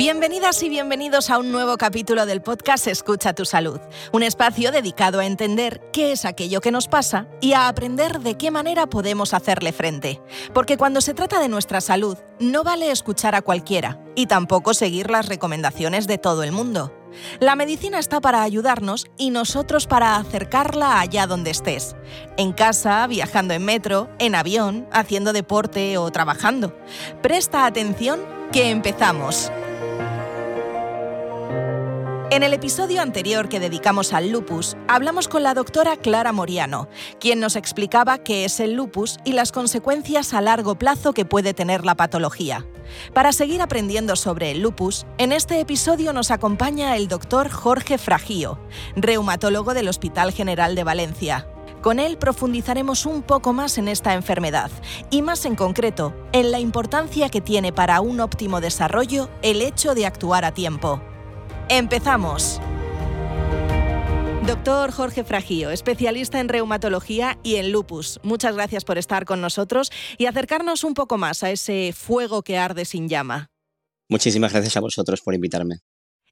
Bienvenidas y bienvenidos a un nuevo capítulo del podcast Escucha tu salud, un espacio dedicado a entender qué es aquello que nos pasa y a aprender de qué manera podemos hacerle frente. Porque cuando se trata de nuestra salud, no vale escuchar a cualquiera y tampoco seguir las recomendaciones de todo el mundo. La medicina está para ayudarnos y nosotros para acercarla allá donde estés. En casa, viajando en metro, en avión, haciendo deporte o trabajando. Presta atención que empezamos. En el episodio anterior que dedicamos al lupus, hablamos con la doctora Clara Moriano, quien nos explicaba qué es el lupus y las consecuencias a largo plazo que puede tener la patología. Para seguir aprendiendo sobre el lupus, en este episodio nos acompaña el doctor Jorge Fragío, reumatólogo del Hospital General de Valencia. Con él profundizaremos un poco más en esta enfermedad y más en concreto en la importancia que tiene para un óptimo desarrollo el hecho de actuar a tiempo. ¡Empezamos! Doctor Jorge Fragío, especialista en reumatología y en lupus, muchas gracias por estar con nosotros y acercarnos un poco más a ese fuego que arde sin llama. Muchísimas gracias a vosotros por invitarme.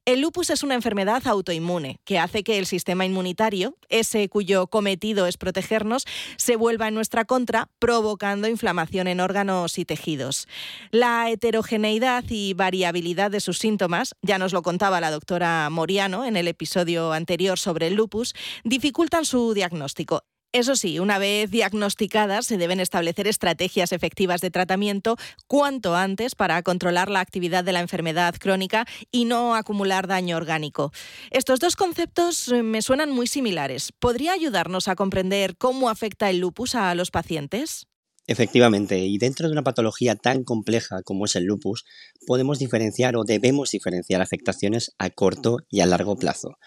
El lupus es una enfermedad autoinmune que hace que el sistema inmunitario, ese cuyo cometido es protegernos, se vuelva en nuestra contra, provocando inflamación en órganos y tejidos. La heterogeneidad y variabilidad de sus síntomas, ya nos lo contaba la doctora Moriano en el episodio anterior sobre el lupus, dificultan su diagnóstico. Eso sí, una vez diagnosticadas, se deben establecer estrategias efectivas de tratamiento cuanto antes para controlar la actividad de la enfermedad crónica y no acumular daño orgánico. Estos dos conceptos eh, me suenan muy similares. ¿Podría ayudarnos a comprender cómo afecta el lupus a los pacientes? Efectivamente, y dentro de una patología tan compleja como es el lupus, podemos diferenciar o debemos diferenciar afectaciones a corto y a largo plazo.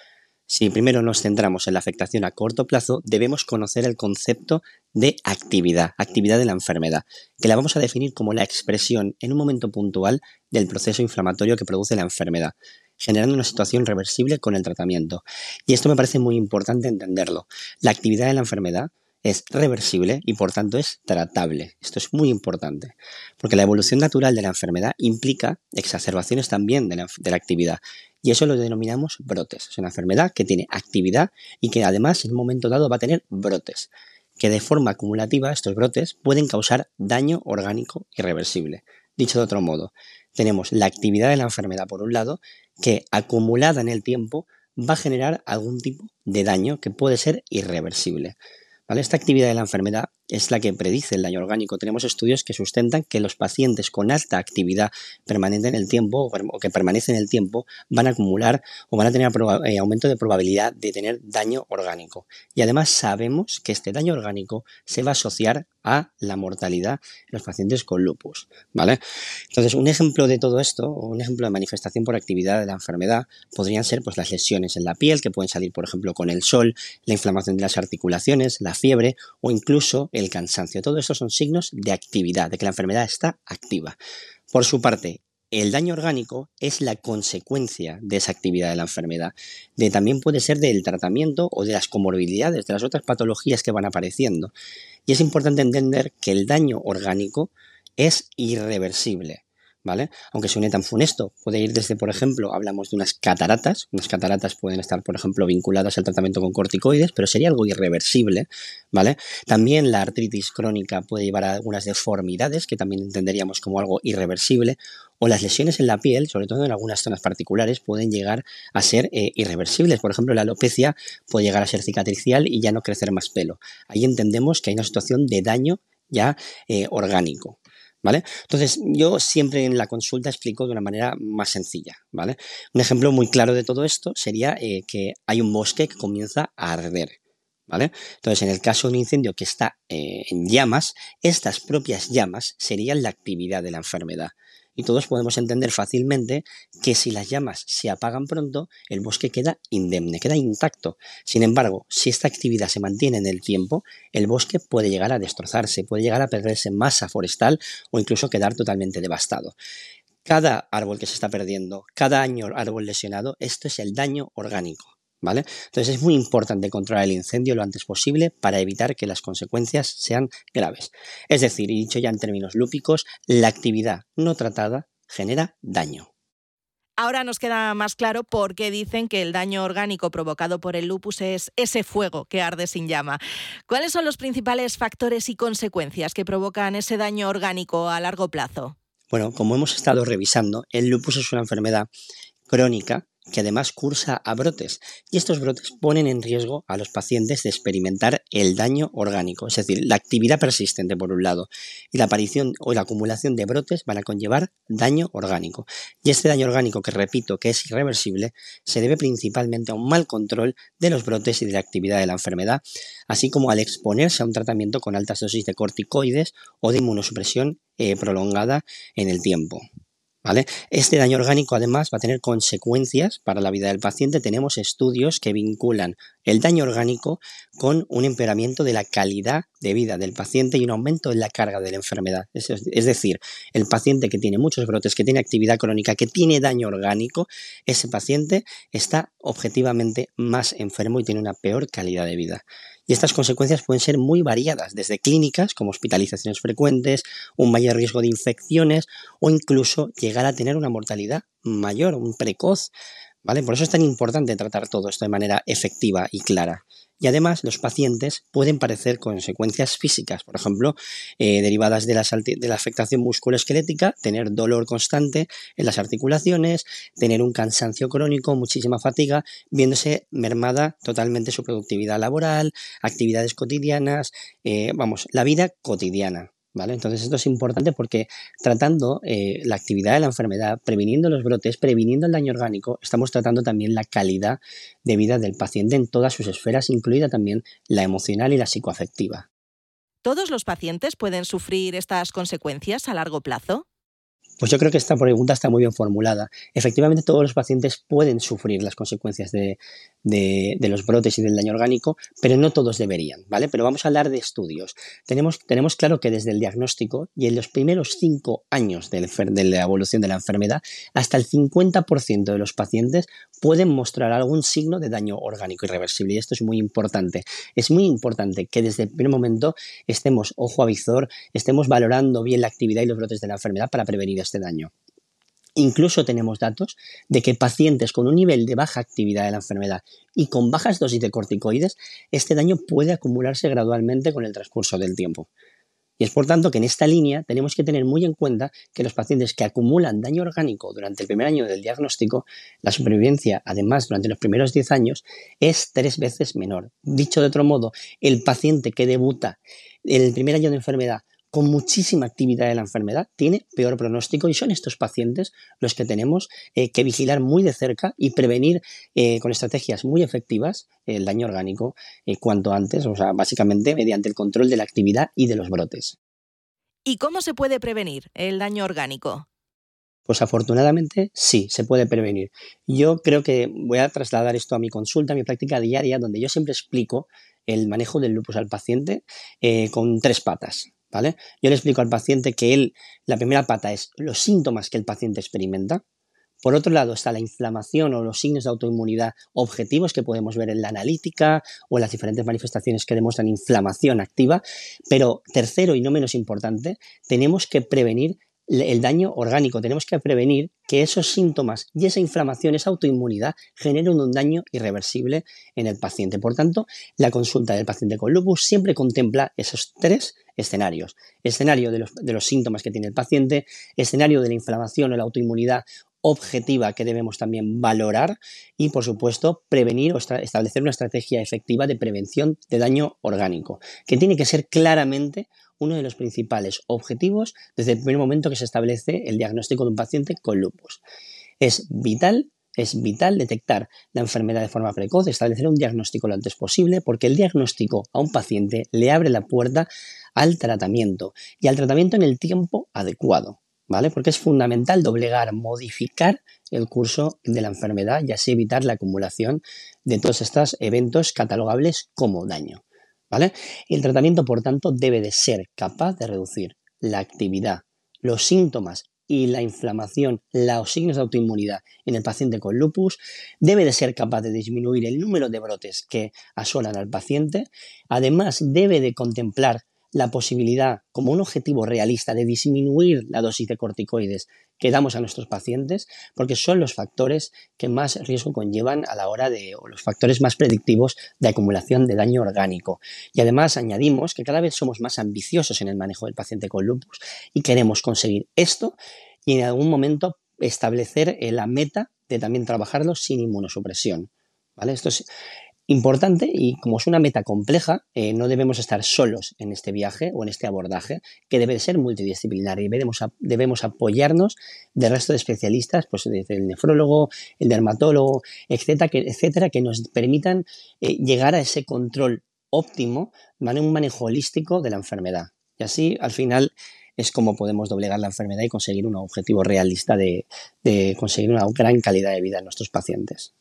Si primero nos centramos en la afectación a corto plazo, debemos conocer el concepto de actividad, actividad de la enfermedad, que la vamos a definir como la expresión en un momento puntual del proceso inflamatorio que produce la enfermedad, generando una situación reversible con el tratamiento. Y esto me parece muy importante entenderlo. La actividad de la enfermedad es reversible y por tanto es tratable. Esto es muy importante, porque la evolución natural de la enfermedad implica exacerbaciones también de la, actividad y eso lo denominamos brotes. Es una enfermedad que tiene actividad y que además en un momento dado va a tener brotes, que de forma acumulativa estos brotes pueden causar daño orgánico irreversible. Dicho de otro modo, tenemos la actividad de la enfermedad por un lado, que acumulada en el tiempo va a generar algún tipo de daño que puede ser irreversible. Esta actividad de la enfermedad es la que predice el daño orgánico. Tenemos estudios que sustentan que los pacientes con alta actividad permanente en el tiempo o que permanecen en el tiempo van a acumular o van a tener eh, aumento de probabilidad de tener daño orgánico. Y además sabemos que este daño orgánico se va a asociar a la mortalidad en los pacientes con lupus, ¿vale? Entonces, un ejemplo de todo esto, un ejemplo de manifestación por actividad de la enfermedad, podrían ser pues, las lesiones en la piel, que pueden salir, por ejemplo, con el sol, la inflamación de las articulaciones, la fiebre o incluso el cansancio. Todo esto son signos de actividad, de que la enfermedad está activa. Por su parte, el daño orgánico es la consecuencia de esa actividad de la enfermedad. De, también puede ser del tratamiento o de las comorbilidades, de las otras patologías que van apareciendo. Y es importante entender que el daño orgánico es irreversible. ¿Vale? Aunque suene tan funesto, puede ir desde, por ejemplo, hablamos de unas cataratas, unas cataratas pueden estar, por ejemplo, vinculadas al tratamiento con corticoides, pero sería algo irreversible, ¿vale? También la artritis crónica puede llevar a algunas deformidades, que también entenderíamos como algo irreversible, o las lesiones en la piel, sobre todo en algunas zonas particulares, pueden llegar a ser eh, irreversibles. Por ejemplo, la alopecia puede llegar a ser cicatricial y ya no crecer más pelo. Ahí entendemos que hay una situación de daño ya eh, orgánico. ¿Vale? Entonces, yo siempre en la consulta explico de una manera más sencilla, ¿vale? Un ejemplo muy claro de todo esto sería eh, que hay un bosque que comienza a arder, ¿vale? Entonces, en el caso de un incendio que está eh, en llamas, estas propias llamas serían la actividad de la enfermedad y todos podemos entender fácilmente que si las llamas se apagan pronto, el bosque queda indemne, queda intacto. Sin embargo, si esta actividad se mantiene en el tiempo, el bosque puede llegar a destrozarse, puede llegar a perderse masa forestal o incluso quedar totalmente devastado. Cada árbol que se está perdiendo, cada año árbol lesionado, esto es el daño orgánico. ¿Vale? Entonces es muy importante controlar el incendio lo antes posible para evitar que las consecuencias sean graves. Es decir, y dicho ya en términos lúpicos, la actividad no tratada genera daño. Ahora nos queda más claro por qué dicen que el daño orgánico provocado por el lupus es ese fuego que arde sin llama. ¿Cuáles son los principales factores y consecuencias que provocan ese daño orgánico a largo plazo? Bueno, como hemos estado revisando, el lupus es una enfermedad crónica que además cursa a brotes y estos brotes ponen en riesgo a los pacientes de experimentar el daño orgánico, es decir, la actividad persistente por un lado y la aparición o la acumulación de brotes van a conllevar daño orgánico. Y este daño orgánico que repito que es irreversible se debe principalmente a un mal control de los brotes y de la actividad de la enfermedad, así como al exponerse a un tratamiento con altas dosis de corticoides o de inmunosupresión eh, prolongada en el tiempo. Este daño orgánico además va a tener consecuencias para la vida del paciente. Tenemos estudios que vinculan el daño orgánico con un empeoramiento de la calidad de vida del paciente y un aumento en la carga de la enfermedad. Es, es decir, el paciente que tiene muchos brotes, que tiene actividad crónica, que tiene daño orgánico, ese paciente está objetivamente más enfermo y tiene una peor calidad de vida. Y estas consecuencias pueden ser muy variadas, desde clínicas, como hospitalizaciones frecuentes, un mayor riesgo de infecciones o incluso llegar a tener una mortalidad mayor, un precoz. ¿Vale? Por eso es tan importante tratar todo esto de manera efectiva y clara. Y además los pacientes pueden padecer consecuencias físicas, por ejemplo, eh, derivadas de la, de la afectación musculoesquelética, tener dolor constante en las articulaciones, tener un cansancio crónico, muchísima fatiga, viéndose mermada totalmente su productividad laboral, actividades cotidianas, eh, vamos, la vida cotidiana. Entonces esto es importante porque tratando eh, la actividad de la enfermedad, previniendo los brotes, previniendo el daño orgánico, estamos tratando también la calidad de vida del paciente en todas sus esferas, incluida también la emocional y la psicoafectiva. ¿Todos los pacientes pueden sufrir estas consecuencias a largo plazo? Pues yo creo que esta pregunta está muy bien formulada. Efectivamente, todos los pacientes pueden sufrir las consecuencias de, los brotes y del daño orgánico, pero no todos deberían, ¿vale? Pero vamos a hablar de estudios. Tenemos, claro que desde el diagnóstico y en los primeros cinco años de, de la evolución de la enfermedad, hasta el 50% de los pacientes pueden mostrar algún signo de daño orgánico irreversible. Y esto es muy importante. Es muy importante que desde el primer momento estemos ojo a visor, estemos valorando bien la actividad y los brotes de la enfermedad para prevenir este daño. Incluso tenemos datos de que pacientes con un nivel de baja actividad de la enfermedad y con bajas dosis de corticoides, este daño puede acumularse gradualmente con el transcurso del tiempo. Y es por tanto que en esta línea tenemos que tener muy en cuenta que los pacientes que acumulan daño orgánico durante el primer año del diagnóstico, la supervivencia, además, durante los primeros 10 años, es tres veces menor. Dicho de otro modo, el paciente que debuta en el primer año de enfermedad con muchísima actividad de la enfermedad tiene peor pronóstico y son estos pacientes los que tenemos eh, que vigilar muy de cerca y prevenir eh, con estrategias muy efectivas el daño orgánico eh, cuanto antes, o sea, básicamente mediante el control de la actividad y de los brotes. ¿Y cómo se puede prevenir el daño orgánico? Pues afortunadamente sí, se puede prevenir. Yo creo que voy a trasladar esto a mi consulta, a mi práctica diaria, donde yo siempre explico el manejo del lupus al paciente con tres patas. Yo le explico al paciente que él, la primera pata es los síntomas que el paciente experimenta. Por otro lado está la inflamación o los signos de autoinmunidad objetivos que podemos ver en la analítica o en las diferentes manifestaciones que demuestran inflamación activa. Pero tercero y no menos importante, tenemos que prevenir el daño orgánico. Tenemos que prevenir que esos síntomas y esa inflamación, esa autoinmunidad, generen un daño irreversible en el paciente. Por tanto, la consulta del paciente con lupus siempre contempla esos tres escenarios. Escenario de los, de los síntomas que tiene el paciente, escenario de la inflamación o la autoinmunidad objetiva que debemos también valorar y, por supuesto, prevenir o establecer una estrategia efectiva de prevención de daño orgánico, que tiene que ser claramente uno de los principales objetivos desde el primer momento que se establece el diagnóstico de un paciente con lupus. Es vital es vital detectar la enfermedad de forma precoz, establecer un diagnóstico lo antes posible, porque el diagnóstico a un paciente le abre la puerta al tratamiento y al tratamiento en el tiempo adecuado, ¿vale? Porque es fundamental doblegar, modificar el curso de la enfermedad y así evitar la acumulación de todos estos eventos catalogables como daño. El tratamiento, por tanto, debe de ser capaz de reducir la actividad, los síntomas y la inflamación, los signos de autoinmunidad en el paciente con lupus, debe de ser capaz de disminuir el número de brotes que asolan al paciente, además debe de contemplar la posibilidad, como un objetivo realista, de disminuir la dosis de corticoides que damos a nuestros pacientes, porque son los factores que más riesgo conllevan a la hora de, o los factores más predictivos de acumulación de daño orgánico. Y además añadimos que cada vez somos más ambiciosos en el manejo del paciente con lupus y queremos conseguir esto y en algún momento establecer eh, la meta de también trabajarlo sin inmunosupresión. ¿Vale? Esto es, importante y como es una meta compleja, eh, no debemos estar solos en este viaje o en este abordaje, que debe ser multidisciplinario y debemos, debemos apoyarnos del resto de especialistas, pues desde el nefrólogo, el dermatólogo, etcétera, que, etcétera, que nos permitan eh, llegar a ese control óptimo, un manejo holístico de la enfermedad. Y así, al final, es como podemos doblegar la enfermedad y conseguir un objetivo realista de conseguir una gran calidad de vida en nuestros pacientes.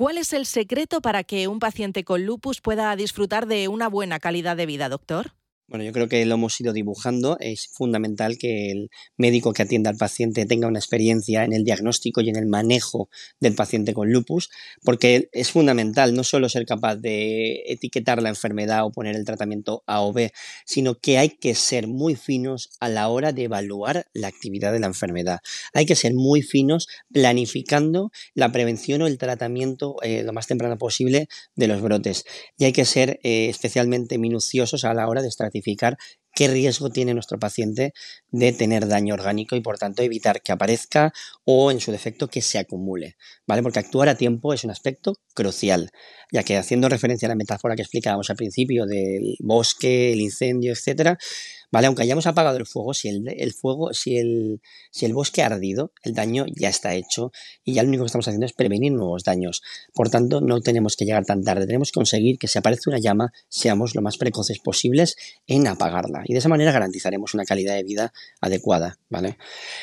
¿Cuál es el secreto para que un paciente con lupus pueda disfrutar de una buena calidad de vida, doctor? Bueno, yo creo que lo hemos ido dibujando. Es fundamental que el médico que atienda al paciente tenga una experiencia en el diagnóstico y en el manejo del paciente con lupus, porque es fundamental no solo ser capaz de etiquetar la enfermedad o poner el tratamiento A o B, sino que hay que ser muy finos a la hora de evaluar la actividad de la enfermedad. Hay que ser muy finos planificando la prevención o el tratamiento eh, lo más temprano posible de los brotes. Y hay que ser eh, especialmente minuciosos a la hora de estratificar qué riesgo tiene nuestro paciente de tener daño orgánico y por tanto evitar que aparezca o en su defecto que se acumule, ¿vale? Porque actuar a tiempo es un aspecto crucial, ya que haciendo referencia a la metáfora que explicábamos al principio del bosque, el incendio, etcétera, ¿vale? Aunque hayamos apagado el fuego, si el, fuego, si el, si el bosque ha ardido, el daño ya está hecho y ya lo único que estamos haciendo es prevenir nuevos daños. Por tanto, no tenemos que llegar tan tarde, tenemos que conseguir que si aparece una llama, seamos lo más precoces posibles en apagarla y de esa manera garantizaremos una calidad de vida adecuada, ¿vale?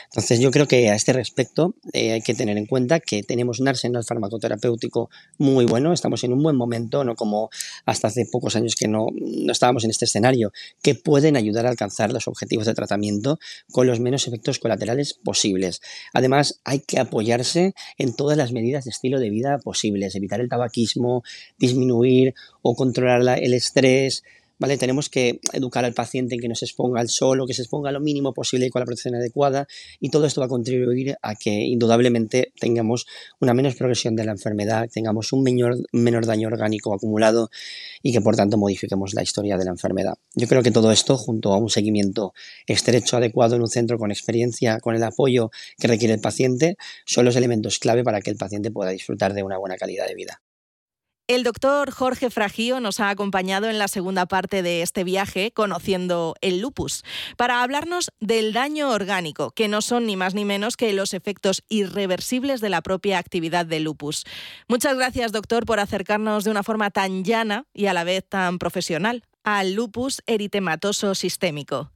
Entonces, yo creo que a este respecto eh, hay que tener en cuenta que tenemos un arsenal farmacoterapéutico muy bueno, estamos en un buen momento, no como hasta hace pocos años que no, no estábamos en este escenario, que pueden ayudar a alcanzar los objetivos de tratamiento con los menos efectos colaterales posibles. Además, hay que apoyarse en todas las medidas de estilo de vida posibles, evitar el tabaquismo, disminuir o controlar el estrés, ¿vale? Tenemos que educar al paciente en que no se exponga al sol o que se exponga lo mínimo posible con la protección adecuada y todo esto va a contribuir a que indudablemente tengamos una menos progresión de la enfermedad, tengamos un menor, menor daño orgánico acumulado y que por tanto modifiquemos la historia de la enfermedad. Yo creo que todo esto, junto a un seguimiento estrecho, adecuado en un centro con experiencia, con el apoyo que requiere el paciente, son los elementos clave para que el paciente pueda disfrutar de una buena calidad de vida. El doctor Jorge Fragío nos ha acompañado en la segunda parte de este viaje conociendo el lupus para hablarnos del daño orgánico, que no son ni más ni menos que los efectos irreversibles de la propia actividad del lupus. Muchas gracias, doctor, por acercarnos de una forma tan llana y a la vez tan profesional al lupus eritematoso sistémico.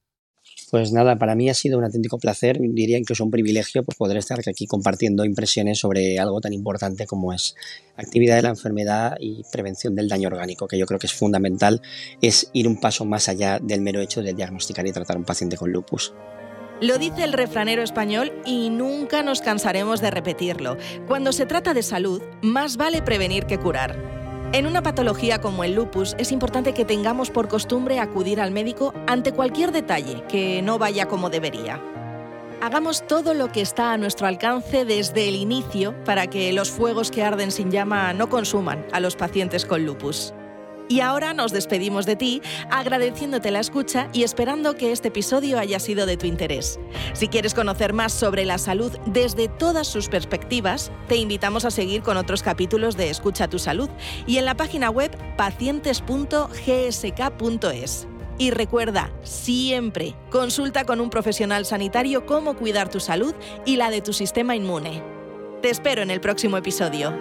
Pues nada, para mí ha sido un auténtico placer, diría incluso un privilegio pues, poder estar aquí compartiendo impresiones sobre algo tan importante como es actividad de la enfermedad y prevención del daño orgánico, que yo creo que es fundamental, es ir un paso más allá del mero hecho de diagnosticar y tratar a un paciente con lupus. Lo dice el refranero español y nunca nos cansaremos de repetirlo. Cuando se trata de salud, más vale prevenir que curar. En una patología como el lupus es importante que tengamos por costumbre acudir al médico ante cualquier detalle que no vaya como debería. Hagamos todo lo que está a nuestro alcance desde el inicio para que los fuegos que arden sin llama no consuman a los pacientes con lupus. Y ahora nos despedimos de ti agradeciéndote la escucha y esperando que este episodio haya sido de tu interés. Si quieres conocer más sobre la salud desde todas sus perspectivas, te invitamos a seguir con otros capítulos de Escucha tu Salud y en la página web pacientes.gsk.es. Y recuerda, siempre consulta con un profesional sanitario cómo cuidar tu salud y la de tu sistema inmune. Te espero en el próximo episodio.